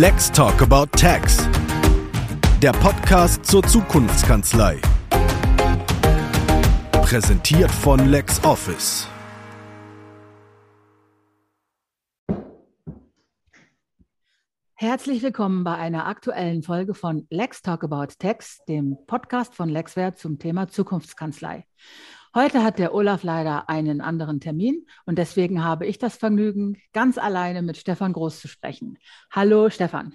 Let's Talk About Tax. Der Podcast zur Zukunftskanzlei. Präsentiert von LexOffice. Herzlich willkommen bei einer aktuellen Folge von Lex Talk About Tax, dem Podcast von Lexware zum Thema Zukunftskanzlei. Heute hat der Olaf leider einen anderen Termin und deswegen habe ich das Vergnügen, ganz alleine mit Stefan Groß zu sprechen. Hallo Stefan.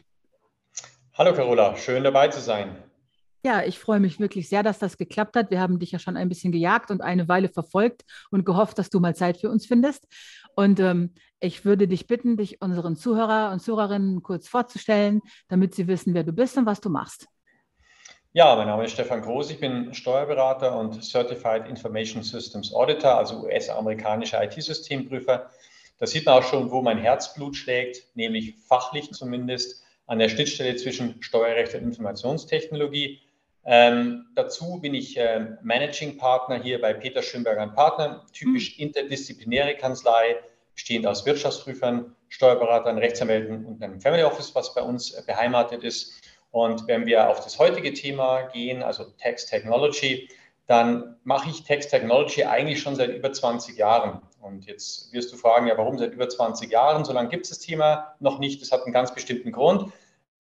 Hallo Carola, schön dabei zu sein. Ja, ich freue mich wirklich sehr, dass das geklappt hat. Wir haben dich ja schon ein bisschen gejagt und eine Weile verfolgt und gehofft, dass du mal Zeit für uns findest. Und ähm, ich würde dich bitten, dich unseren Zuhörer und Zuhörerinnen kurz vorzustellen, damit sie wissen, wer du bist und was du machst. Ja, mein Name ist Stefan Groß, ich bin Steuerberater und Certified Information Systems Auditor, also US-amerikanischer IT-Systemprüfer. Da sieht man auch schon, wo mein Herzblut schlägt, nämlich fachlich zumindest an der Schnittstelle zwischen Steuerrecht und Informationstechnologie. Ähm, dazu bin ich äh, Managing Partner hier bei Peter Schönberger Partner, typisch mhm. interdisziplinäre Kanzlei, bestehend aus Wirtschaftsprüfern, Steuerberatern, Rechtsanwälten und einem Family Office, was bei uns beheimatet ist. Und wenn wir auf das heutige Thema gehen, also Text Technology, dann mache ich Text Technology eigentlich schon seit über 20 Jahren. Und jetzt wirst du fragen, ja, warum seit über 20 Jahren? So lange gibt es das Thema noch nicht. Das hat einen ganz bestimmten Grund.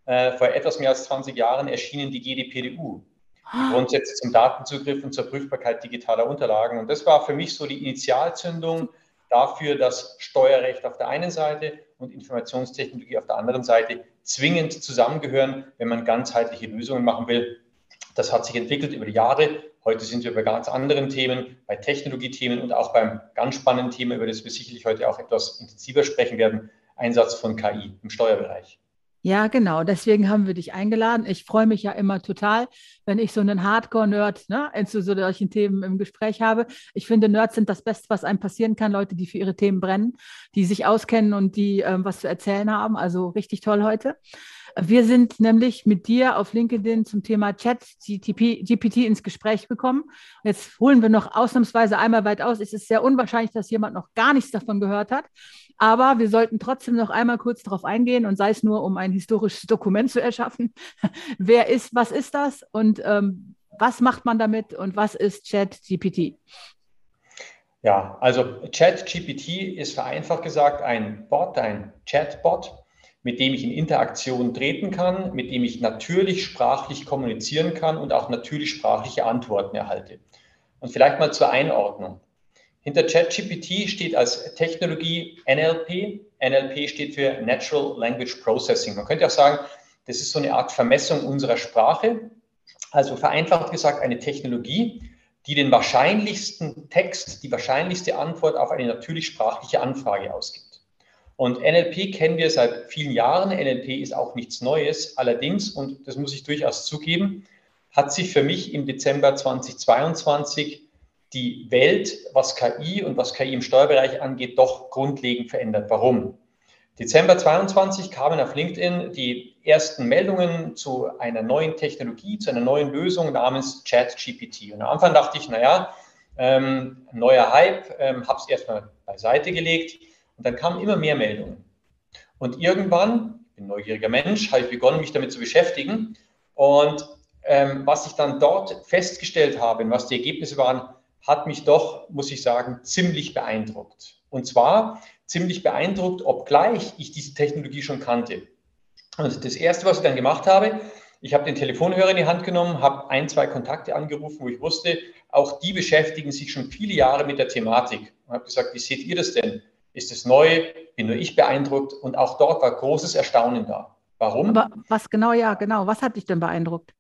Äh, vor etwas mehr als 20 Jahren erschienen die GDPDU, die Grundsätze zum Datenzugriff und zur Prüfbarkeit digitaler Unterlagen. Und das war für mich so die Initialzündung dafür, dass Steuerrecht auf der einen Seite und Informationstechnologie auf der anderen Seite zwingend zusammengehören, wenn man ganzheitliche Lösungen machen will. Das hat sich entwickelt über die Jahre. Heute sind wir bei ganz anderen Themen, bei Technologiethemen und auch beim ganz spannenden Thema, über das wir sicherlich heute auch etwas intensiver sprechen werden, Einsatz von KI im Steuerbereich. Ja, genau. Deswegen haben wir dich eingeladen. Ich freue mich ja immer total, wenn ich so einen Hardcore-Nerd ne, zu solchen Themen im Gespräch habe. Ich finde, Nerds sind das Beste, was einem passieren kann. Leute, die für ihre Themen brennen, die sich auskennen und die ähm, was zu erzählen haben. Also richtig toll heute. Wir sind nämlich mit dir auf LinkedIn zum Thema Chat GPT ins Gespräch gekommen. Jetzt holen wir noch ausnahmsweise einmal weit aus. Es ist sehr unwahrscheinlich, dass jemand noch gar nichts davon gehört hat. Aber wir sollten trotzdem noch einmal kurz darauf eingehen und sei es nur, um ein historisches Dokument zu erschaffen. Wer ist, was ist das und ähm, was macht man damit und was ist Chat GPT? Ja, also ChatGPT ist vereinfacht gesagt ein Bot, ein Chatbot, mit dem ich in Interaktion treten kann, mit dem ich natürlich sprachlich kommunizieren kann und auch natürlich sprachliche Antworten erhalte. Und vielleicht mal zur Einordnung. Hinter ChatGPT steht als Technologie NLP. NLP steht für Natural Language Processing. Man könnte auch sagen, das ist so eine Art Vermessung unserer Sprache. Also vereinfacht gesagt eine Technologie, die den wahrscheinlichsten Text, die wahrscheinlichste Antwort auf eine natürlich sprachliche Anfrage ausgibt. Und NLP kennen wir seit vielen Jahren. NLP ist auch nichts Neues. Allerdings, und das muss ich durchaus zugeben, hat sich für mich im Dezember 2022 die Welt, was KI und was KI im Steuerbereich angeht, doch grundlegend verändert. Warum? Dezember 22 kamen auf LinkedIn die ersten Meldungen zu einer neuen Technologie, zu einer neuen Lösung namens ChatGPT. Und am Anfang dachte ich, naja, ähm, neuer Hype, ähm, habe es erstmal beiseite gelegt. Und dann kamen immer mehr Meldungen. Und irgendwann, ich bin ein neugieriger Mensch, habe ich begonnen, mich damit zu beschäftigen. Und ähm, was ich dann dort festgestellt habe was die Ergebnisse waren, hat mich doch, muss ich sagen, ziemlich beeindruckt. Und zwar ziemlich beeindruckt, obgleich ich diese Technologie schon kannte. Und das Erste, was ich dann gemacht habe, ich habe den Telefonhörer in die Hand genommen, habe ein, zwei Kontakte angerufen, wo ich wusste, auch die beschäftigen sich schon viele Jahre mit der Thematik. Und habe gesagt, wie seht ihr das denn? Ist es neu? Bin nur ich beeindruckt? Und auch dort war großes Erstaunen da. Warum? Aber was genau, ja, genau. Was hat dich denn beeindruckt?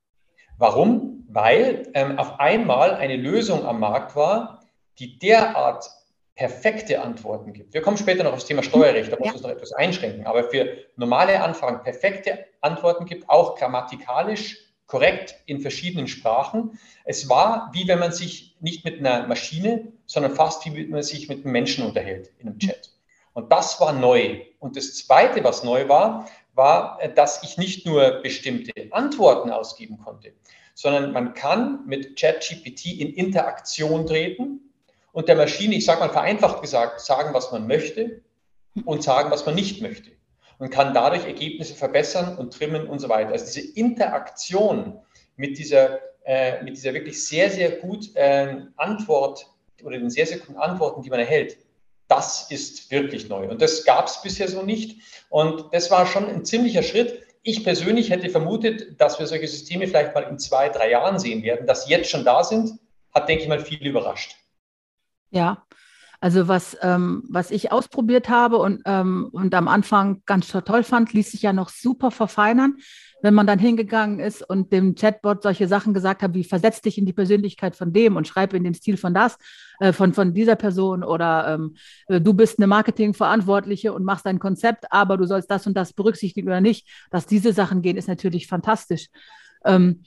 Warum? Weil ähm, auf einmal eine Lösung am Markt war, die derart perfekte Antworten gibt. Wir kommen später noch aufs Thema Steuerrecht, da muss ja. es noch etwas einschränken, aber für normale Anfragen perfekte Antworten gibt, auch grammatikalisch korrekt in verschiedenen Sprachen. Es war wie wenn man sich nicht mit einer Maschine, sondern fast wie wenn man sich mit einem Menschen unterhält in einem Chat. Und das war neu. Und das Zweite, was neu war, war, dass ich nicht nur bestimmte Antworten ausgeben konnte, sondern man kann mit ChatGPT in Interaktion treten und der Maschine, ich sage mal vereinfacht gesagt, sagen, was man möchte und sagen, was man nicht möchte. Und kann dadurch Ergebnisse verbessern und trimmen und so weiter. Also diese Interaktion mit dieser, äh, mit dieser wirklich sehr, sehr gut äh, Antwort oder den sehr, sehr guten Antworten, die man erhält, das ist wirklich neu. Und das gab es bisher so nicht. Und das war schon ein ziemlicher Schritt. Ich persönlich hätte vermutet, dass wir solche Systeme vielleicht mal in zwei, drei Jahren sehen werden. Dass sie jetzt schon da sind, hat, denke ich mal, viele überrascht. Ja, also was, ähm, was ich ausprobiert habe und, ähm, und am Anfang ganz toll fand, ließ sich ja noch super verfeinern, wenn man dann hingegangen ist und dem Chatbot solche Sachen gesagt hat, wie versetz dich in die Persönlichkeit von dem und schreib in den Stil von das, äh, von, von dieser Person oder ähm, äh, du bist eine Marketingverantwortliche und machst ein Konzept, aber du sollst das und das berücksichtigen oder nicht. Dass diese Sachen gehen, ist natürlich fantastisch. Ähm,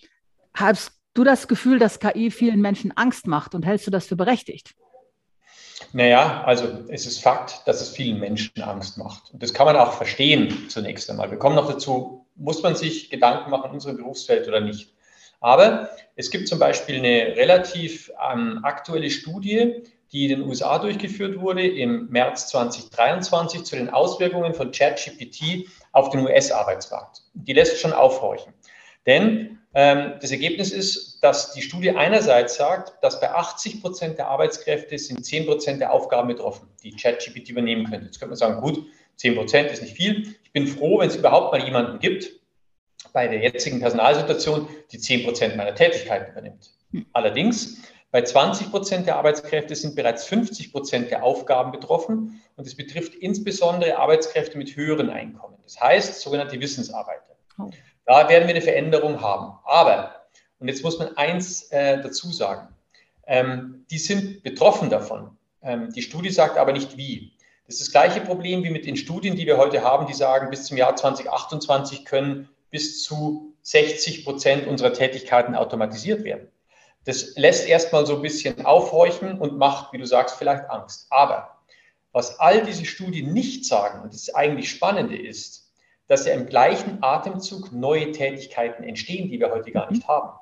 hast du das Gefühl, dass KI vielen Menschen Angst macht und hältst du das für berechtigt? Naja, also es ist Fakt, dass es vielen Menschen Angst macht. Und das kann man auch verstehen zunächst einmal. Wir kommen noch dazu, muss man sich Gedanken machen unserem Berufsfeld oder nicht. Aber es gibt zum Beispiel eine relativ ähm, aktuelle Studie, die in den USA durchgeführt wurde im März 2023 zu den Auswirkungen von ChatGPT auf den US-Arbeitsmarkt. Die lässt schon aufhorchen. Denn das Ergebnis ist, dass die Studie einerseits sagt, dass bei 80 Prozent der Arbeitskräfte sind 10 Prozent der Aufgaben betroffen, die ChatGPT übernehmen könnte. Jetzt könnte man sagen, gut, 10 Prozent ist nicht viel. Ich bin froh, wenn es überhaupt mal jemanden gibt, bei der jetzigen Personalsituation, die 10 Prozent meiner Tätigkeiten übernimmt. Allerdings, bei 20 Prozent der Arbeitskräfte sind bereits 50 Prozent der Aufgaben betroffen und es betrifft insbesondere Arbeitskräfte mit höheren Einkommen. Das heißt, sogenannte Wissensarbeiter. Da werden wir eine Veränderung haben. Aber, und jetzt muss man eins äh, dazu sagen, ähm, die sind betroffen davon. Ähm, die Studie sagt aber nicht wie. Das ist das gleiche Problem wie mit den Studien, die wir heute haben, die sagen, bis zum Jahr 2028 können bis zu 60 Prozent unserer Tätigkeiten automatisiert werden. Das lässt erstmal so ein bisschen aufhorchen und macht, wie du sagst, vielleicht Angst. Aber was all diese Studien nicht sagen, und das eigentlich Spannende ist, dass ja im gleichen Atemzug neue Tätigkeiten entstehen, die wir heute gar nicht haben.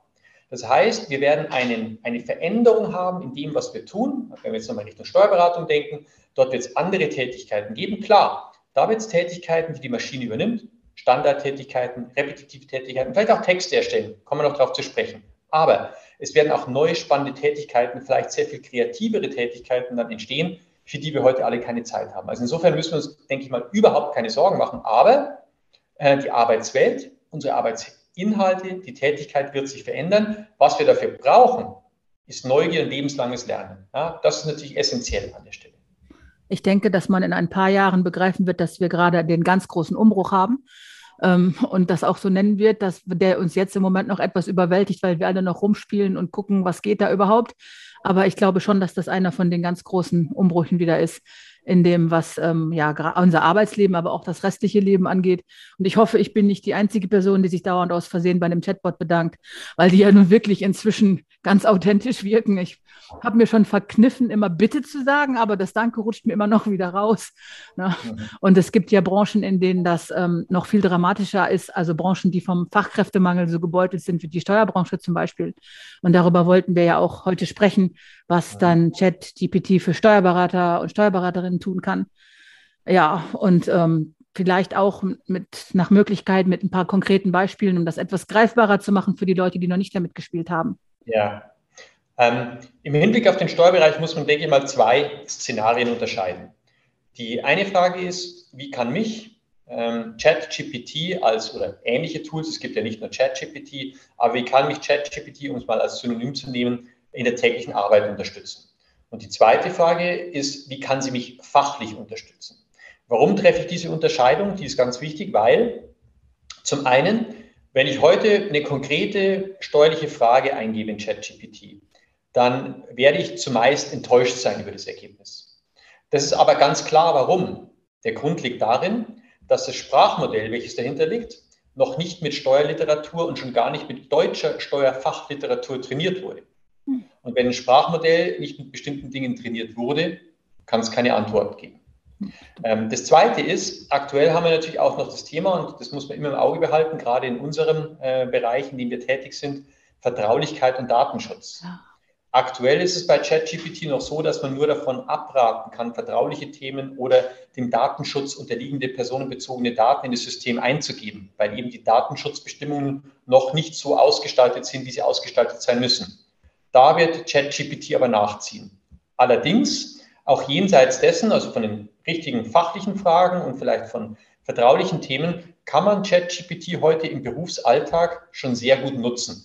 Das heißt, wir werden einen, eine Veränderung haben in dem, was wir tun. Wenn wir jetzt nochmal Richtung Steuerberatung denken, dort wird es andere Tätigkeiten geben. Klar, da wird es Tätigkeiten, die die Maschine übernimmt, Standardtätigkeiten, repetitive Tätigkeiten, vielleicht auch Texte erstellen, kommen wir noch darauf zu sprechen. Aber es werden auch neue spannende Tätigkeiten, vielleicht sehr viel kreativere Tätigkeiten dann entstehen, für die wir heute alle keine Zeit haben. Also insofern müssen wir uns, denke ich mal, überhaupt keine Sorgen machen. Aber die Arbeitswelt, unsere Arbeitsinhalte, die Tätigkeit wird sich verändern. Was wir dafür brauchen, ist Neugier und lebenslanges Lernen. Ja, das ist natürlich essentiell an der Stelle. Ich denke, dass man in ein paar Jahren begreifen wird, dass wir gerade den ganz großen Umbruch haben ähm, und das auch so nennen wird, dass der uns jetzt im Moment noch etwas überwältigt, weil wir alle noch rumspielen und gucken, was geht da überhaupt. Aber ich glaube schon, dass das einer von den ganz großen Umbrüchen wieder ist, in dem, was ähm, ja unser Arbeitsleben, aber auch das restliche Leben angeht. Und ich hoffe, ich bin nicht die einzige Person, die sich dauernd aus Versehen bei einem Chatbot bedankt, weil die ja nun wirklich inzwischen ganz authentisch wirken. Ich habe mir schon verkniffen, immer Bitte zu sagen, aber das Danke rutscht mir immer noch wieder raus. Ne? Mhm. Und es gibt ja Branchen, in denen das ähm, noch viel dramatischer ist, also Branchen, die vom Fachkräftemangel so gebeutelt sind, wie die Steuerbranche zum Beispiel. Und darüber wollten wir ja auch heute sprechen, was dann ChatGPT für Steuerberater und Steuerberaterinnen tun kann. Ja, und ähm, vielleicht auch mit nach Möglichkeit mit ein paar konkreten Beispielen, um das etwas greifbarer zu machen für die Leute, die noch nicht damit gespielt haben. Ja. Ähm, Im Hinblick auf den Steuerbereich muss man, denke ich mal, zwei Szenarien unterscheiden. Die eine Frage ist, wie kann mich ähm, ChatGPT als oder ähnliche Tools, es gibt ja nicht nur ChatGPT, aber wie kann mich ChatGPT, um es mal als Synonym zu nehmen, in der täglichen Arbeit unterstützen? Und die zweite Frage ist, wie kann sie mich fachlich unterstützen? Warum treffe ich diese Unterscheidung? Die ist ganz wichtig, weil zum einen, wenn ich heute eine konkrete steuerliche Frage eingebe in ChatGPT, dann werde ich zumeist enttäuscht sein über das Ergebnis. Das ist aber ganz klar, warum. Der Grund liegt darin, dass das Sprachmodell, welches dahinter liegt, noch nicht mit Steuerliteratur und schon gar nicht mit deutscher Steuerfachliteratur trainiert wurde. Und wenn ein Sprachmodell nicht mit bestimmten Dingen trainiert wurde, kann es keine Antwort geben. Hm. Ähm, das Zweite ist, aktuell haben wir natürlich auch noch das Thema, und das muss man immer im Auge behalten, gerade in unserem äh, Bereich, in dem wir tätig sind, Vertraulichkeit und Datenschutz. Aktuell ist es bei ChatGPT noch so, dass man nur davon abraten kann, vertrauliche Themen oder dem Datenschutz unterliegende personenbezogene Daten in das System einzugeben, weil eben die Datenschutzbestimmungen noch nicht so ausgestaltet sind, wie sie ausgestaltet sein müssen. Da wird ChatGPT aber nachziehen. Allerdings auch jenseits dessen, also von den richtigen fachlichen Fragen und vielleicht von vertraulichen Themen, kann man ChatGPT heute im Berufsalltag schon sehr gut nutzen.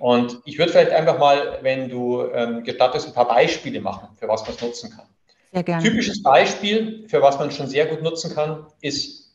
Und ich würde vielleicht einfach mal, wenn du ähm, gestattest, ein paar Beispiele machen, für was man es nutzen kann. Sehr gerne. Typisches Beispiel, für was man schon sehr gut nutzen kann, ist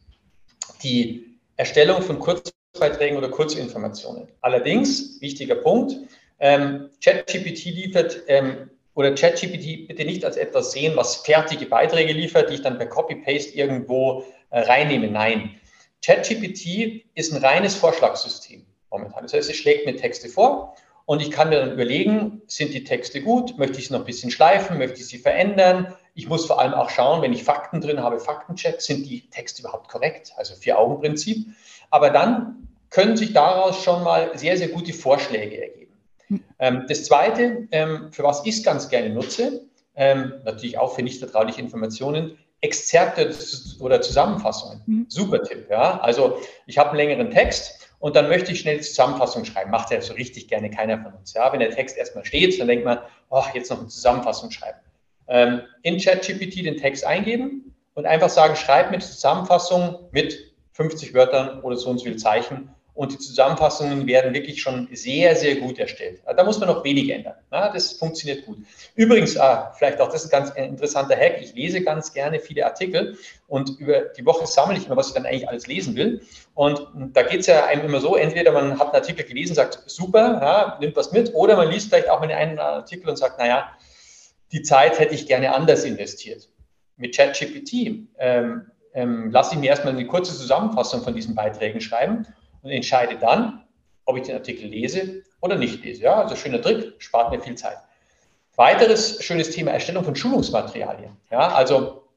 die Erstellung von Kurzbeiträgen oder Kurzinformationen. Allerdings, wichtiger Punkt, ähm, ChatGPT liefert ähm, oder ChatGPT bitte nicht als etwas sehen, was fertige Beiträge liefert, die ich dann per Copy-Paste irgendwo äh, reinnehme. Nein, ChatGPT ist ein reines Vorschlagssystem momentan. Das heißt, es schlägt mir Texte vor und ich kann mir dann überlegen, sind die Texte gut? Möchte ich sie noch ein bisschen schleifen? Möchte ich sie verändern? Ich muss vor allem auch schauen, wenn ich Fakten drin habe, Faktencheck, sind die Texte überhaupt korrekt? Also Vier-Augen-Prinzip. Aber dann können sich daraus schon mal sehr, sehr gute Vorschläge ergeben. Ähm, das Zweite, ähm, für was ich es ganz gerne nutze, ähm, natürlich auch für nicht vertrauliche Informationen, Exzerpte oder Zusammenfassungen. Mhm. Super Tipp. Ja? Also ich habe einen längeren Text und dann möchte ich schnell die Zusammenfassung schreiben. Macht ja so richtig gerne keiner von uns. Ja? Wenn der Text erstmal steht, dann denkt man, oh, jetzt noch eine Zusammenfassung schreiben. Ähm, in ChatGPT den Text eingeben und einfach sagen, schreib mir die Zusammenfassung mit 50 Wörtern oder so und so viel Zeichen und die Zusammenfassungen werden wirklich schon sehr, sehr gut erstellt. Da muss man noch wenig ändern. das funktioniert gut. Übrigens, ah, vielleicht auch das ist ein ganz interessanter Hack. Ich lese ganz gerne viele Artikel und über die Woche sammle ich mir, was ich dann eigentlich alles lesen will. Und da geht es ja einem immer so, entweder man hat einen Artikel gelesen, sagt, super, ja, nimmt was mit, oder man liest vielleicht auch mal einen Artikel und sagt, naja, die Zeit hätte ich gerne anders investiert. Mit ChatGPT ähm, ähm, lasse ich mir erstmal eine kurze Zusammenfassung von diesen Beiträgen schreiben und entscheide dann, ob ich den Artikel lese oder nicht lese. Ja, also schöner Trick, spart mir viel Zeit. Weiteres schönes Thema Erstellung von Schulungsmaterialien. Ja, also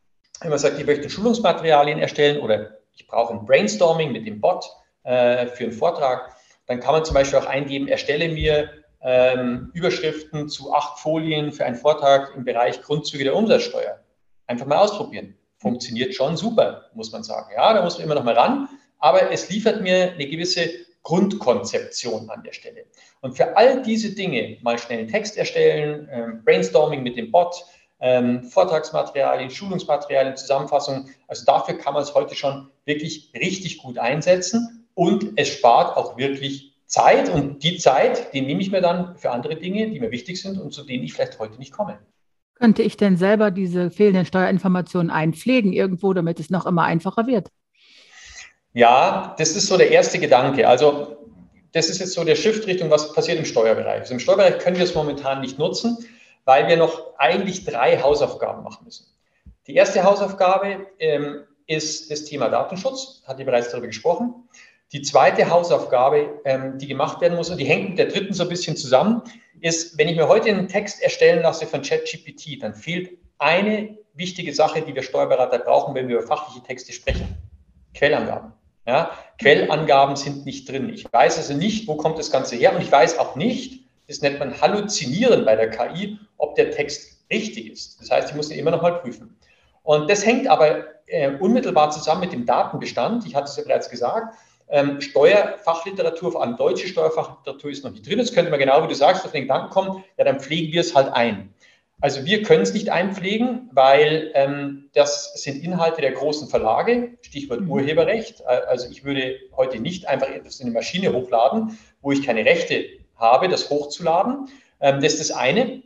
wenn man sagt, ich möchte Schulungsmaterialien erstellen oder ich brauche ein Brainstorming mit dem Bot äh, für einen Vortrag, dann kann man zum Beispiel auch eingeben, erstelle mir ähm, Überschriften zu acht Folien für einen Vortrag im Bereich Grundzüge der Umsatzsteuer. Einfach mal ausprobieren. Funktioniert schon super, muss man sagen. Ja, da muss man immer noch mal ran aber es liefert mir eine gewisse Grundkonzeption an der Stelle. Und für all diese Dinge, mal schnell einen Text erstellen, ähm, Brainstorming mit dem Bot, ähm, Vortragsmaterialien, Schulungsmaterialien, Zusammenfassungen, also dafür kann man es heute schon wirklich richtig gut einsetzen und es spart auch wirklich Zeit und die Zeit, die nehme ich mir dann für andere Dinge, die mir wichtig sind und zu denen ich vielleicht heute nicht komme. Könnte ich denn selber diese fehlenden Steuerinformationen einpflegen irgendwo, damit es noch immer einfacher wird? Ja, das ist so der erste Gedanke. Also das ist jetzt so der Shift Richtung, was passiert im Steuerbereich. Also im Steuerbereich können wir es momentan nicht nutzen, weil wir noch eigentlich drei Hausaufgaben machen müssen. Die erste Hausaufgabe ähm, ist das Thema Datenschutz, hat ihr bereits darüber gesprochen. Die zweite Hausaufgabe, ähm, die gemacht werden muss, und die hängt mit der dritten so ein bisschen zusammen, ist, wenn ich mir heute einen Text erstellen lasse von ChatGPT, dann fehlt eine wichtige Sache, die wir Steuerberater brauchen, wenn wir über fachliche Texte sprechen. Quellangaben. Ja, Quellangaben sind nicht drin. Ich weiß also nicht, wo kommt das Ganze her und ich weiß auch nicht, das nennt man Halluzinieren bei der KI, ob der Text richtig ist. Das heißt, ich muss ihn immer noch mal prüfen. Und das hängt aber äh, unmittelbar zusammen mit dem Datenbestand. Ich hatte es ja bereits gesagt. Ähm, Steuerfachliteratur, vor allem deutsche Steuerfachliteratur ist noch nicht drin. Jetzt könnte man genau, wie du sagst, auf den Gedanken kommen, ja, dann pflegen wir es halt ein. Also wir können es nicht einpflegen, weil ähm, das sind Inhalte der großen Verlage, Stichwort mhm. Urheberrecht. Also ich würde heute nicht einfach etwas in eine Maschine hochladen, wo ich keine Rechte habe, das hochzuladen. Ähm, das ist das eine.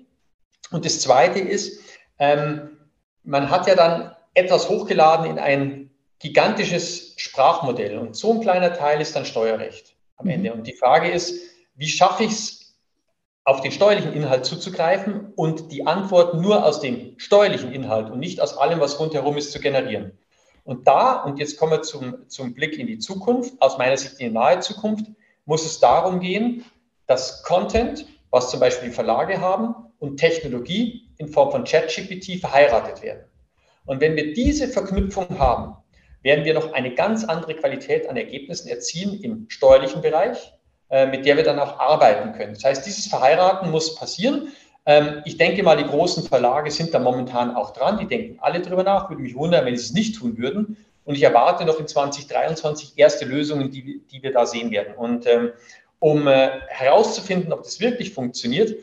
Und das zweite ist, ähm, man hat ja dann etwas hochgeladen in ein gigantisches Sprachmodell und so ein kleiner Teil ist dann Steuerrecht am Ende. Mhm. Und die Frage ist, wie schaffe ich es, auf den steuerlichen Inhalt zuzugreifen und die Antwort nur aus dem steuerlichen Inhalt und nicht aus allem, was rundherum ist, zu generieren. Und da, und jetzt kommen wir zum, zum Blick in die Zukunft, aus meiner Sicht in die nahe Zukunft, muss es darum gehen, dass Content, was zum Beispiel die Verlage haben, und Technologie in Form von ChatGPT verheiratet werden. Und wenn wir diese Verknüpfung haben, werden wir noch eine ganz andere Qualität an Ergebnissen erzielen im steuerlichen Bereich, mit der wir dann auch arbeiten können. Das heißt, dieses Verheiraten muss passieren. Ähm, ich denke mal, die großen Verlage sind da momentan auch dran. Die denken alle drüber nach. Würde mich wundern, wenn sie es nicht tun würden. Und ich erwarte noch in 2023 erste Lösungen, die, die wir da sehen werden. Und ähm, um äh, herauszufinden, ob das wirklich funktioniert,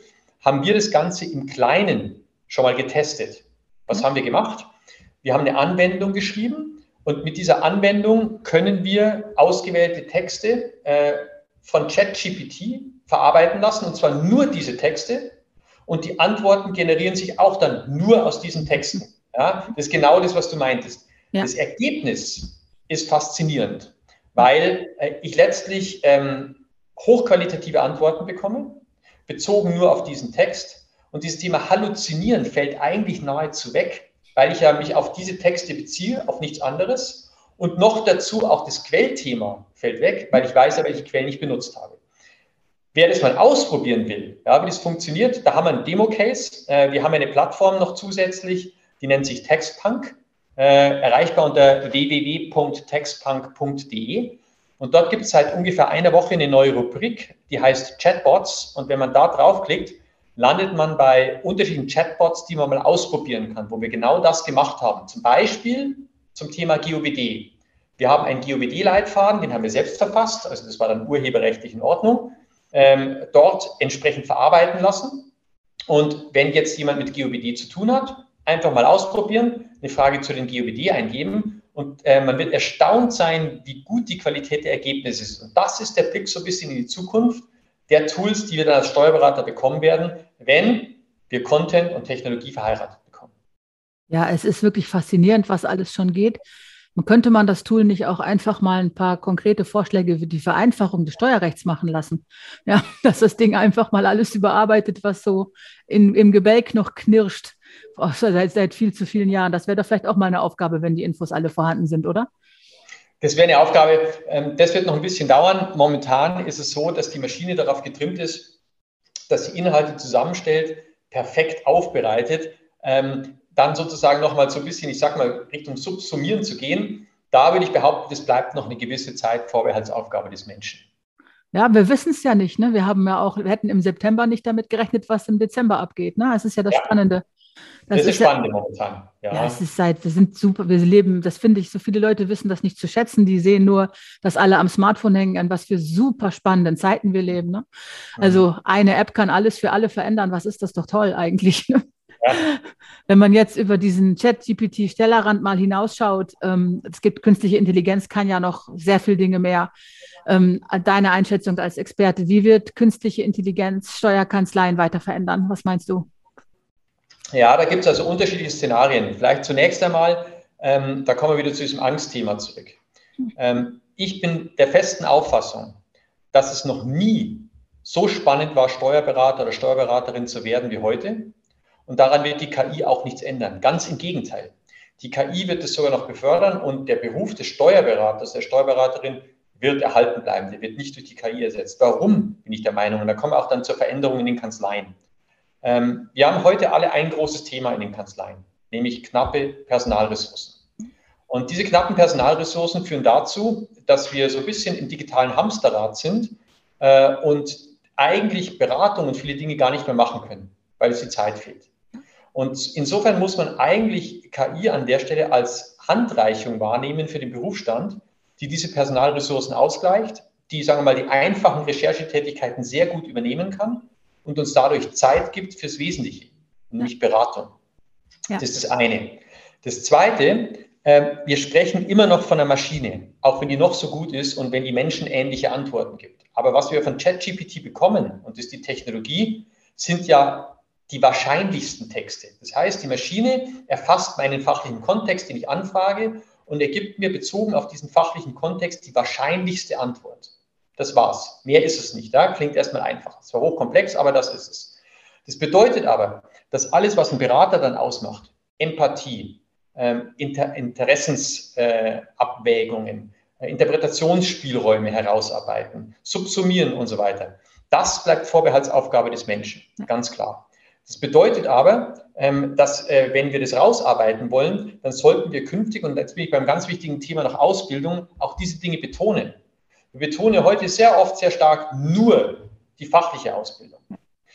haben wir das Ganze im Kleinen schon mal getestet. Was mhm. haben wir gemacht? Wir haben eine Anwendung geschrieben und mit dieser Anwendung können wir ausgewählte Texte äh, von ChatGPT verarbeiten lassen, und zwar nur diese Texte. Und die Antworten generieren sich auch dann nur aus diesen Texten. Ja, das ist genau das, was du meintest. Ja. Das Ergebnis ist faszinierend, weil äh, ich letztlich ähm, hochqualitative Antworten bekomme, bezogen nur auf diesen Text. Und dieses Thema Halluzinieren fällt eigentlich nahezu weg, weil ich ja mich auf diese Texte beziehe, auf nichts anderes. Und noch dazu auch das Quellthema fällt weg, weil ich weiß ja, welche Quellen ich benutzt habe. Wer das mal ausprobieren will, ja, wie das funktioniert, da haben wir einen Demo-Case. Äh, wir haben eine Plattform noch zusätzlich, die nennt sich TextPunk, äh, erreichbar unter www.textpunk.de. Und dort gibt es seit ungefähr einer Woche eine neue Rubrik, die heißt Chatbots. Und wenn man da draufklickt, landet man bei unterschiedlichen Chatbots, die man mal ausprobieren kann, wo wir genau das gemacht haben. Zum Beispiel zum Thema GOBD. Wir haben einen GOBD-Leitfaden, den haben wir selbst verfasst, also das war dann urheberrechtlich in Ordnung, ähm, dort entsprechend verarbeiten lassen. Und wenn jetzt jemand mit GOBD zu tun hat, einfach mal ausprobieren, eine Frage zu den GOBD eingeben und äh, man wird erstaunt sein, wie gut die Qualität der Ergebnisse ist. Und das ist der Blick so ein bisschen in die Zukunft der Tools, die wir dann als Steuerberater bekommen werden, wenn wir Content und Technologie verheiratet bekommen. Ja, es ist wirklich faszinierend, was alles schon geht. Man könnte man das Tool nicht auch einfach mal ein paar konkrete Vorschläge für die Vereinfachung des Steuerrechts machen lassen? Ja, dass das Ding einfach mal alles überarbeitet, was so in, im Gebälk noch knirscht seit, seit viel zu vielen Jahren. Das wäre doch vielleicht auch mal eine Aufgabe, wenn die Infos alle vorhanden sind, oder? Das wäre eine Aufgabe, ähm, das wird noch ein bisschen dauern. Momentan ist es so, dass die Maschine darauf getrimmt ist, dass sie Inhalte zusammenstellt, perfekt aufbereitet, ähm, dann sozusagen nochmal so ein bisschen, ich sag mal, Richtung Subsumieren zu gehen. Da würde ich behaupten, das bleibt noch eine gewisse Zeit Vorbehaltsaufgabe des Menschen. Ja, wir wissen es ja nicht. Ne? Wir haben ja auch, wir hätten im September nicht damit gerechnet, was im Dezember abgeht. Ne? Es ist ja das ja. Spannende. Das, das ist, spannend ja, momentan. Ja. ja, es ist seit, wir sind super, wir leben, das finde ich, so viele Leute wissen das nicht zu schätzen. Die sehen nur, dass alle am Smartphone hängen, an was für super spannenden Zeiten wir leben. Ne? Also eine App kann alles für alle verändern. Was ist das doch toll eigentlich? Ja. Wenn man jetzt über diesen Chat-GPT-Stellerrand mal hinausschaut, ähm, es gibt künstliche Intelligenz, kann ja noch sehr viel Dinge mehr. Ähm, deine Einschätzung als Experte, wie wird künstliche Intelligenz Steuerkanzleien weiter verändern? Was meinst du? Ja, da gibt es also unterschiedliche Szenarien. Vielleicht zunächst einmal, ähm, da kommen wir wieder zu diesem Angstthema zurück. Ähm, ich bin der festen Auffassung, dass es noch nie so spannend war, Steuerberater oder Steuerberaterin zu werden wie heute. Und daran wird die KI auch nichts ändern. Ganz im Gegenteil. Die KI wird es sogar noch befördern und der Beruf des Steuerberaters, der Steuerberaterin wird erhalten bleiben. Der wird nicht durch die KI ersetzt. Warum bin ich der Meinung? Und da kommen wir auch dann zur Veränderung in den Kanzleien. Ähm, wir haben heute alle ein großes Thema in den Kanzleien, nämlich knappe Personalressourcen. Und diese knappen Personalressourcen führen dazu, dass wir so ein bisschen im digitalen Hamsterrad sind äh, und eigentlich Beratung und viele Dinge gar nicht mehr machen können, weil es die Zeit fehlt. Und insofern muss man eigentlich KI an der Stelle als Handreichung wahrnehmen für den Berufsstand, die diese Personalressourcen ausgleicht, die, sagen wir mal, die einfachen Recherchetätigkeiten sehr gut übernehmen kann und uns dadurch Zeit gibt fürs Wesentliche, nämlich Beratung. Ja. Das ist das eine. Das zweite, äh, wir sprechen immer noch von einer Maschine, auch wenn die noch so gut ist und wenn die Menschen ähnliche Antworten gibt. Aber was wir von ChatGPT bekommen, und das ist die Technologie, sind ja die wahrscheinlichsten Texte. Das heißt, die Maschine erfasst meinen fachlichen Kontext, den ich anfrage, und ergibt mir bezogen auf diesen fachlichen Kontext die wahrscheinlichste Antwort. Das war's. Mehr ist es nicht. Ja? Klingt erstmal einfach. Es war hochkomplex, aber das ist es. Das bedeutet aber, dass alles, was ein Berater dann ausmacht, Empathie, ähm, Inter Interessensabwägungen, äh, Interpretationsspielräume herausarbeiten, subsumieren und so weiter, das bleibt Vorbehaltsaufgabe des Menschen, ganz klar. Das bedeutet aber, ähm, dass äh, wenn wir das rausarbeiten wollen, dann sollten wir künftig, und jetzt bin ich beim ganz wichtigen Thema nach Ausbildung, auch diese Dinge betonen. Wir betonen heute sehr oft sehr stark nur die fachliche Ausbildung.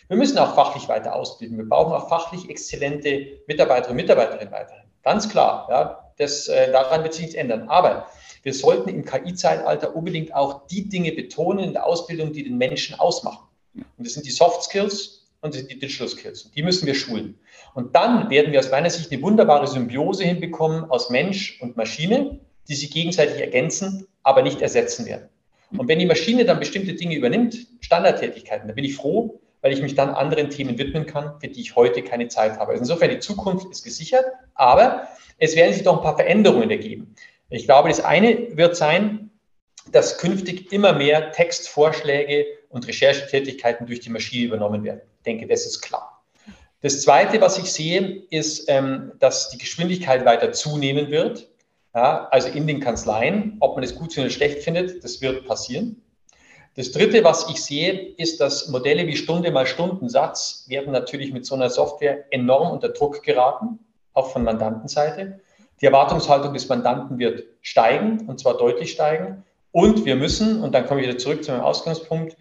Wir müssen auch fachlich weiter ausbilden. Wir brauchen auch fachlich exzellente Mitarbeiter und Mitarbeiterinnen weiterhin. Ganz klar, ja, das, äh, daran wird sich nichts ändern. Aber wir sollten im KI-Zeitalter unbedingt auch die Dinge betonen in der Ausbildung, die den Menschen ausmachen. Und das sind die Soft Skills und die Digital Skills. Die müssen wir schulen. Und dann werden wir aus meiner Sicht eine wunderbare Symbiose hinbekommen aus Mensch und Maschine, die sich gegenseitig ergänzen, aber nicht ersetzen werden. Und wenn die Maschine dann bestimmte Dinge übernimmt, Standardtätigkeiten, dann bin ich froh, weil ich mich dann anderen Themen widmen kann, für die ich heute keine Zeit habe. Also insofern, die Zukunft ist gesichert, aber es werden sich doch ein paar Veränderungen ergeben. Ich glaube, das eine wird sein, dass künftig immer mehr Textvorschläge und Recherchetätigkeiten durch die Maschine übernommen werden. Denke, das ist klar. Das Zweite, was ich sehe, ist, ähm, dass die Geschwindigkeit weiter zunehmen wird. Ja, also in den Kanzleien, ob man es gut oder schlecht findet, das wird passieren. Das Dritte, was ich sehe, ist, dass Modelle wie Stunde mal Stundensatz werden natürlich mit so einer Software enorm unter Druck geraten, auch von Mandantenseite. Die Erwartungshaltung des Mandanten wird steigen, und zwar deutlich steigen. Und wir müssen, und dann komme ich wieder zurück zu meinem Ausgangspunkt,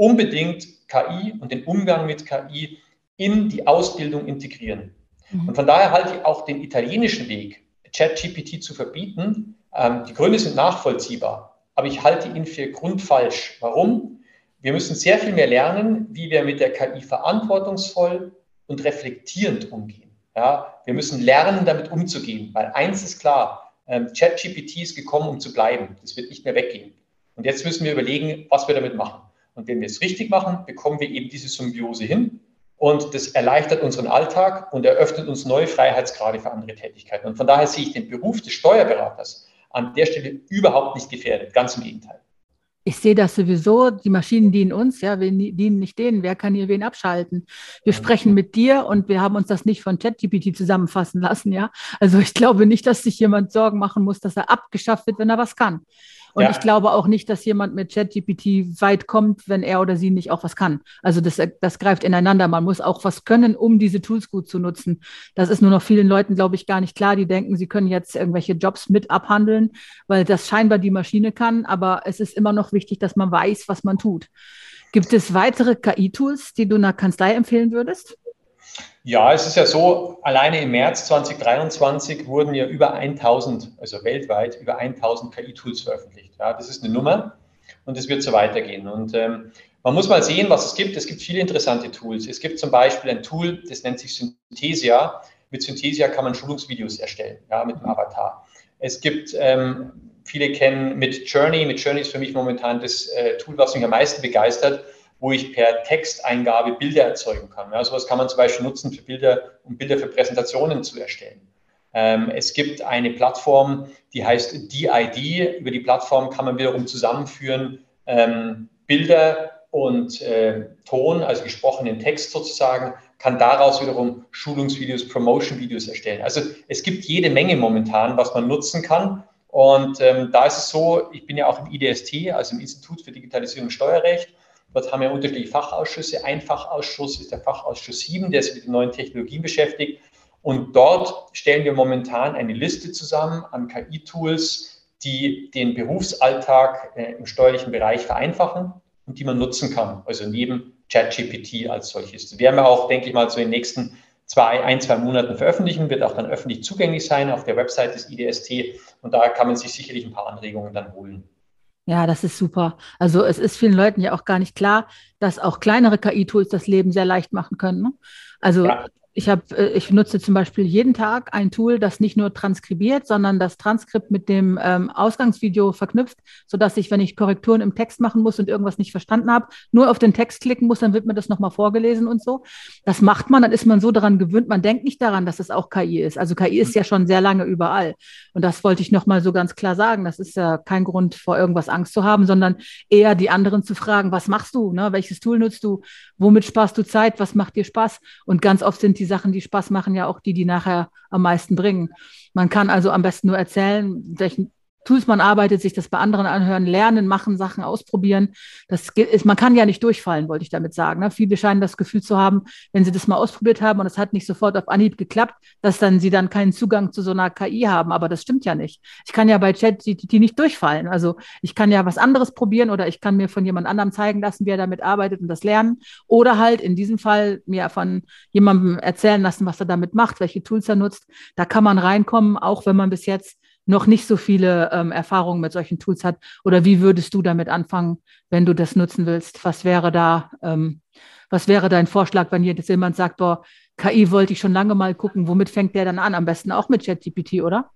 unbedingt KI und den Umgang mit KI in die Ausbildung integrieren. Mhm. Und von daher halte ich auch den italienischen Weg, ChatGPT zu verbieten. Ähm, die Gründe sind nachvollziehbar, aber ich halte ihn für grundfalsch. Warum? Wir müssen sehr viel mehr lernen, wie wir mit der KI verantwortungsvoll und reflektierend umgehen. Ja, wir müssen lernen, damit umzugehen, weil eins ist klar, ähm, ChatGPT ist gekommen, um zu bleiben. Das wird nicht mehr weggehen. Und jetzt müssen wir überlegen, was wir damit machen. Und wenn wir es richtig machen, bekommen wir eben diese Symbiose hin. Und das erleichtert unseren Alltag und eröffnet uns neue Freiheitsgrade für andere Tätigkeiten. Und von daher sehe ich den Beruf des Steuerberaters an der Stelle überhaupt nicht gefährdet. Ganz im Gegenteil. Ich sehe das sowieso, die Maschinen dienen uns, ja, wir dienen nicht denen. Wer kann hier wen abschalten? Wir sprechen mit dir und wir haben uns das nicht von ChatGPT zusammenfassen lassen, ja. Also ich glaube nicht, dass sich jemand Sorgen machen muss, dass er abgeschafft wird, wenn er was kann. Und ja. ich glaube auch nicht, dass jemand mit ChatGPT weit kommt, wenn er oder sie nicht auch was kann. Also das, das greift ineinander. Man muss auch was können, um diese Tools gut zu nutzen. Das ist nur noch vielen Leuten, glaube ich, gar nicht klar. Die denken, sie können jetzt irgendwelche Jobs mit abhandeln, weil das scheinbar die Maschine kann. Aber es ist immer noch wichtig, dass man weiß, was man tut. Gibt es weitere KI-Tools, die du einer Kanzlei empfehlen würdest? Ja, es ist ja so, alleine im März 2023 wurden ja über 1000, also weltweit über 1000 KI-Tools veröffentlicht. Ja, das ist eine Nummer und es wird so weitergehen. Und ähm, man muss mal sehen, was es gibt. Es gibt viele interessante Tools. Es gibt zum Beispiel ein Tool, das nennt sich Synthesia. Mit Synthesia kann man Schulungsvideos erstellen, ja, mit dem Avatar. Es gibt, ähm, viele kennen mit Journey. Mit Journey ist für mich momentan das äh, Tool, was mich am meisten begeistert wo ich per Texteingabe Bilder erzeugen kann. Ja, sowas kann man zum Beispiel nutzen für Bilder, um Bilder für Präsentationen zu erstellen. Ähm, es gibt eine Plattform, die heißt DID. Über die Plattform kann man wiederum zusammenführen ähm, Bilder und äh, Ton, also gesprochenen Text sozusagen, kann daraus wiederum Schulungsvideos, Promotion-Videos erstellen. Also es gibt jede Menge momentan, was man nutzen kann. Und ähm, da ist es so, ich bin ja auch im IDST, also im Institut für Digitalisierung und Steuerrecht. Dort haben wir unterschiedliche Fachausschüsse. Ein Fachausschuss ist der Fachausschuss 7, der sich mit den neuen Technologien beschäftigt. Und dort stellen wir momentan eine Liste zusammen an KI-Tools, die den Berufsalltag äh, im steuerlichen Bereich vereinfachen und die man nutzen kann. Also neben ChatGPT als solches. Das werden wir auch, denke ich mal, so in den nächsten zwei, ein, zwei Monaten veröffentlichen, wird auch dann öffentlich zugänglich sein auf der Website des IDST. Und da kann man sich sicherlich ein paar Anregungen dann holen. Ja, das ist super. Also es ist vielen Leuten ja auch gar nicht klar, dass auch kleinere KI-Tools das Leben sehr leicht machen können. Ne? Also ja ich habe, äh, ich nutze zum Beispiel jeden Tag ein Tool, das nicht nur transkribiert, sondern das Transkript mit dem ähm, Ausgangsvideo verknüpft, sodass ich, wenn ich Korrekturen im Text machen muss und irgendwas nicht verstanden habe, nur auf den Text klicken muss, dann wird mir das nochmal vorgelesen und so. Das macht man, dann ist man so daran gewöhnt, man denkt nicht daran, dass es auch KI ist. Also KI ist ja schon sehr lange überall. Und das wollte ich nochmal so ganz klar sagen. Das ist ja kein Grund, vor irgendwas Angst zu haben, sondern eher die anderen zu fragen, was machst du? Ne? Welches Tool nutzt du? Womit sparst du Zeit? Was macht dir Spaß? Und ganz oft sind die Sachen, die Spaß machen, ja auch die, die nachher am meisten bringen. Man kann also am besten nur erzählen, welchen Tools man arbeitet, sich das bei anderen anhören, lernen, machen, Sachen ausprobieren. Das ist, man kann ja nicht durchfallen, wollte ich damit sagen. Ne? Viele scheinen das Gefühl zu haben, wenn sie das mal ausprobiert haben und es hat nicht sofort auf Anhieb geklappt, dass dann sie dann keinen Zugang zu so einer KI haben. Aber das stimmt ja nicht. Ich kann ja bei ChatGPT nicht durchfallen. Also ich kann ja was anderes probieren oder ich kann mir von jemand anderem zeigen lassen, wie er damit arbeitet und das lernen. Oder halt in diesem Fall mir von jemandem erzählen lassen, was er damit macht, welche Tools er nutzt. Da kann man reinkommen, auch wenn man bis jetzt noch nicht so viele ähm, Erfahrungen mit solchen Tools hat? Oder wie würdest du damit anfangen, wenn du das nutzen willst? Was wäre da, ähm, was wäre dein Vorschlag, wenn jetzt jemand sagt, boah, KI wollte ich schon lange mal gucken, womit fängt der dann an? Am besten auch mit ChatGPT, oder?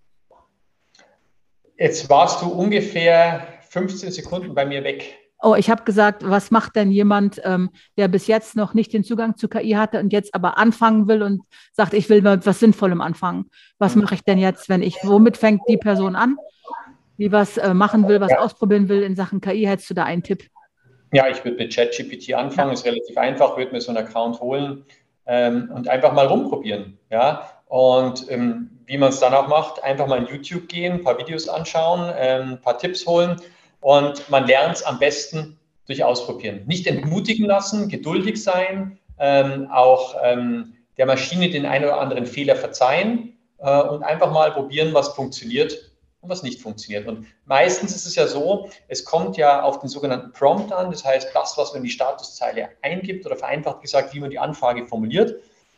Jetzt warst du ungefähr 15 Sekunden bei mir weg. Oh, ich habe gesagt, was macht denn jemand, ähm, der bis jetzt noch nicht den Zugang zu KI hatte und jetzt aber anfangen will und sagt, ich will mit was Sinnvollem anfangen? Was mache ich denn jetzt, wenn ich, womit fängt die Person an, die was äh, machen will, was ja. ausprobieren will in Sachen KI? Hättest du da einen Tipp? Ja, ich würde mit ChatGPT anfangen, ja. ist relativ einfach, würde mir so einen Account holen ähm, und einfach mal rumprobieren. Ja, und ähm, wie man es dann auch macht, einfach mal in YouTube gehen, ein paar Videos anschauen, ähm, ein paar Tipps holen und man lernt es am besten durch Ausprobieren. Nicht entmutigen lassen, geduldig sein, ähm, auch ähm, der Maschine den einen oder anderen Fehler verzeihen äh, und einfach mal probieren, was funktioniert und was nicht funktioniert. Und meistens ist es ja so, es kommt ja auf den sogenannten Prompt an, das heißt das, was man in die Statuszeile eingibt oder vereinfacht gesagt, wie man die Anfrage formuliert.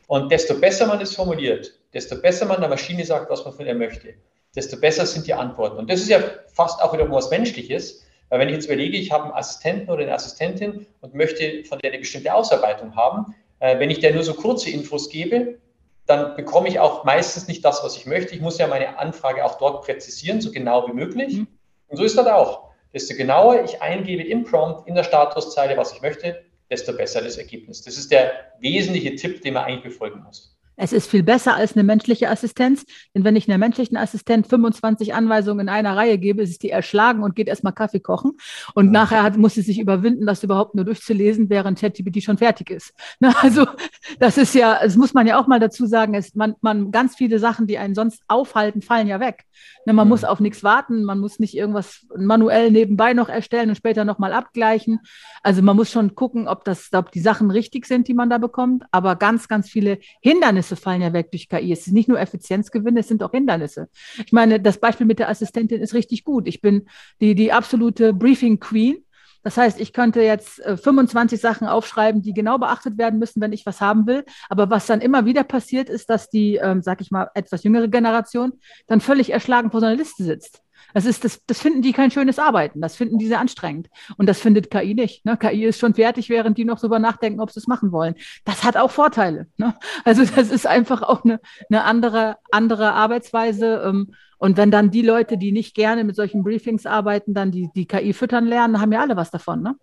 Und desto besser man es formuliert, desto besser man der Maschine sagt, was man von ihr möchte, desto besser sind die Antworten. Und das ist ja fast auch wieder was Menschliches, weil wenn ich jetzt überlege, ich habe einen Assistenten oder eine Assistentin und möchte von der eine bestimmte Ausarbeitung haben, äh, wenn ich der nur so kurze Infos gebe, dann bekomme ich auch meistens nicht das, was ich möchte. Ich muss ja meine Anfrage auch dort präzisieren, so genau wie möglich. Mhm. Und so ist das auch. Desto genauer ich eingebe im Prompt, in der Statuszeile, was ich möchte, desto besser das Ergebnis. Das ist der wesentliche Tipp, den man eigentlich befolgen muss. Es ist viel besser als eine menschliche Assistenz, denn wenn ich einer menschlichen Assistent 25 Anweisungen in einer Reihe gebe, ist die erschlagen und geht erstmal Kaffee kochen. Und ja. nachher hat, muss sie sich überwinden, das überhaupt nur durchzulesen, während ChatGPT schon fertig ist. Ne, also das ist ja, das muss man ja auch mal dazu sagen, ist man, man ganz viele Sachen, die einen sonst aufhalten, fallen ja weg. Ne, man ja. muss auf nichts warten, man muss nicht irgendwas manuell nebenbei noch erstellen und später nochmal abgleichen. Also man muss schon gucken, ob das, ob die Sachen richtig sind, die man da bekommt. Aber ganz, ganz viele Hindernisse Hindernisse fallen ja weg durch KI. Es ist nicht nur Effizienzgewinn, es sind auch Hindernisse. Ich meine, das Beispiel mit der Assistentin ist richtig gut. Ich bin die, die absolute Briefing Queen. Das heißt, ich könnte jetzt 25 äh, Sachen aufschreiben, die genau beachtet werden müssen, wenn ich was haben will. Aber was dann immer wieder passiert, ist, dass die, ähm, sag ich mal, etwas jüngere Generation dann völlig erschlagen vor so einer Liste sitzt. Das, ist, das, das finden die kein schönes Arbeiten. Das finden die sehr anstrengend. Und das findet KI nicht. Ne? KI ist schon fertig, während die noch drüber nachdenken, ob sie es machen wollen. Das hat auch Vorteile. Ne? Also das ist einfach auch eine, eine andere, andere Arbeitsweise. Ähm, und wenn dann die Leute, die nicht gerne mit solchen Briefings arbeiten, dann die, die KI füttern lernen, haben ja alle was davon. Ne?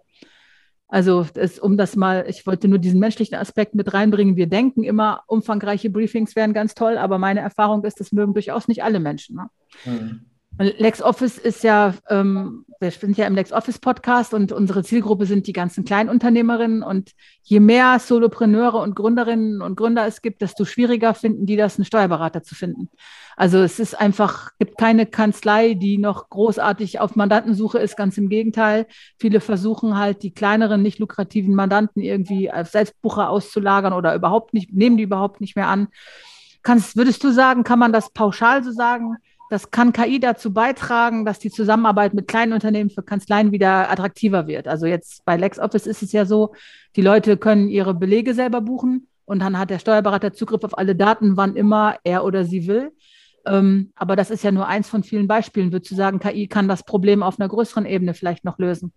Also das, um das mal, ich wollte nur diesen menschlichen Aspekt mit reinbringen. Wir denken immer, umfangreiche Briefings wären ganz toll, aber meine Erfahrung ist, das mögen durchaus nicht alle Menschen. Ne? Mhm. LexOffice ist ja, ähm, wir sind ja im LexOffice Podcast und unsere Zielgruppe sind die ganzen Kleinunternehmerinnen. Und je mehr Solopreneure und Gründerinnen und Gründer es gibt, desto schwieriger finden die das, einen Steuerberater zu finden. Also es ist einfach, gibt keine Kanzlei, die noch großartig auf Mandantensuche ist, ganz im Gegenteil. Viele versuchen halt die kleineren, nicht lukrativen Mandanten irgendwie als Selbstbucher auszulagern oder überhaupt nicht, nehmen die überhaupt nicht mehr an. Kannst, würdest du sagen, kann man das pauschal so sagen? Das kann KI dazu beitragen, dass die Zusammenarbeit mit kleinen Unternehmen für Kanzleien wieder attraktiver wird. Also jetzt bei LexOffice ist es ja so, die Leute können ihre Belege selber buchen und dann hat der Steuerberater Zugriff auf alle Daten, wann immer er oder sie will. Ähm, aber das ist ja nur eins von vielen Beispielen. Würdest du sagen, KI kann das Problem auf einer größeren Ebene vielleicht noch lösen?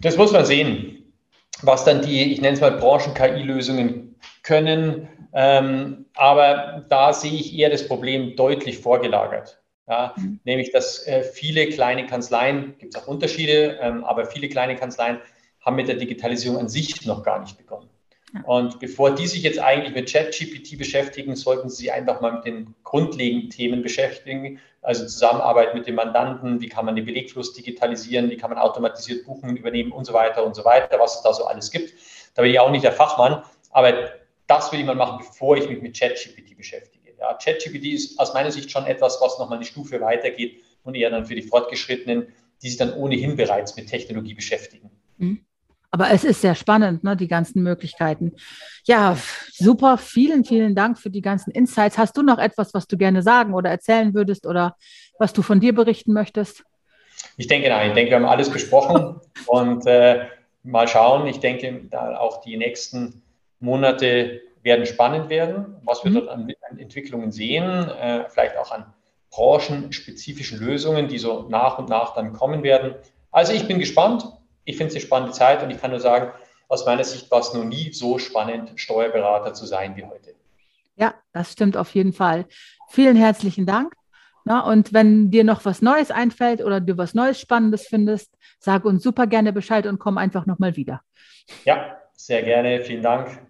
Das muss man sehen, was dann die, ich nenne es mal Branchen-KI-Lösungen können. Ähm, aber da sehe ich eher das Problem deutlich vorgelagert. Ja, mhm. Nämlich, dass äh, viele kleine Kanzleien, gibt es auch Unterschiede, ähm, aber viele kleine Kanzleien haben mit der Digitalisierung an sich noch gar nicht begonnen. Ja. Und bevor die sich jetzt eigentlich mit ChatGPT beschäftigen, sollten sie sich einfach mal mit den grundlegenden Themen beschäftigen, also Zusammenarbeit mit dem Mandanten, wie kann man den Belegfluss digitalisieren, wie kann man automatisiert Buchungen übernehmen und so weiter und so weiter, was es da so alles gibt. Da bin ich auch nicht der Fachmann, aber das will ich mal machen, bevor ich mich mit ChatGPT beschäftige. Ja, ChatGPT ist aus meiner Sicht schon etwas, was nochmal eine Stufe weitergeht und eher dann für die Fortgeschrittenen, die sich dann ohnehin bereits mit Technologie beschäftigen. Mhm. Aber es ist sehr spannend, ne, die ganzen Möglichkeiten. Ja, super. Vielen, vielen Dank für die ganzen Insights. Hast du noch etwas, was du gerne sagen oder erzählen würdest oder was du von dir berichten möchtest? Ich denke, nein. Ich denke, wir haben alles besprochen und äh, mal schauen. Ich denke, da auch die nächsten Monate werden spannend werden, was wir mhm. dort an, an, Entwicklungen sehen, äh, vielleicht auch an branchenspezifischen Lösungen, die so nach und nach dann kommen werden. Also ich bin gespannt ich finde es eine spannende Zeit und ich kann nur sagen, aus meiner Sicht war es noch nie so spannend, Steuerberater zu sein wie heute. Ja, das stimmt auf jeden Fall. Vielen herzlichen Dank. Na, und wenn dir noch was Neues einfällt oder du was Neues Spannendes findest, sag uns super gerne Bescheid und komm einfach nochmal wieder. Ja, sehr gerne. Vielen Dank.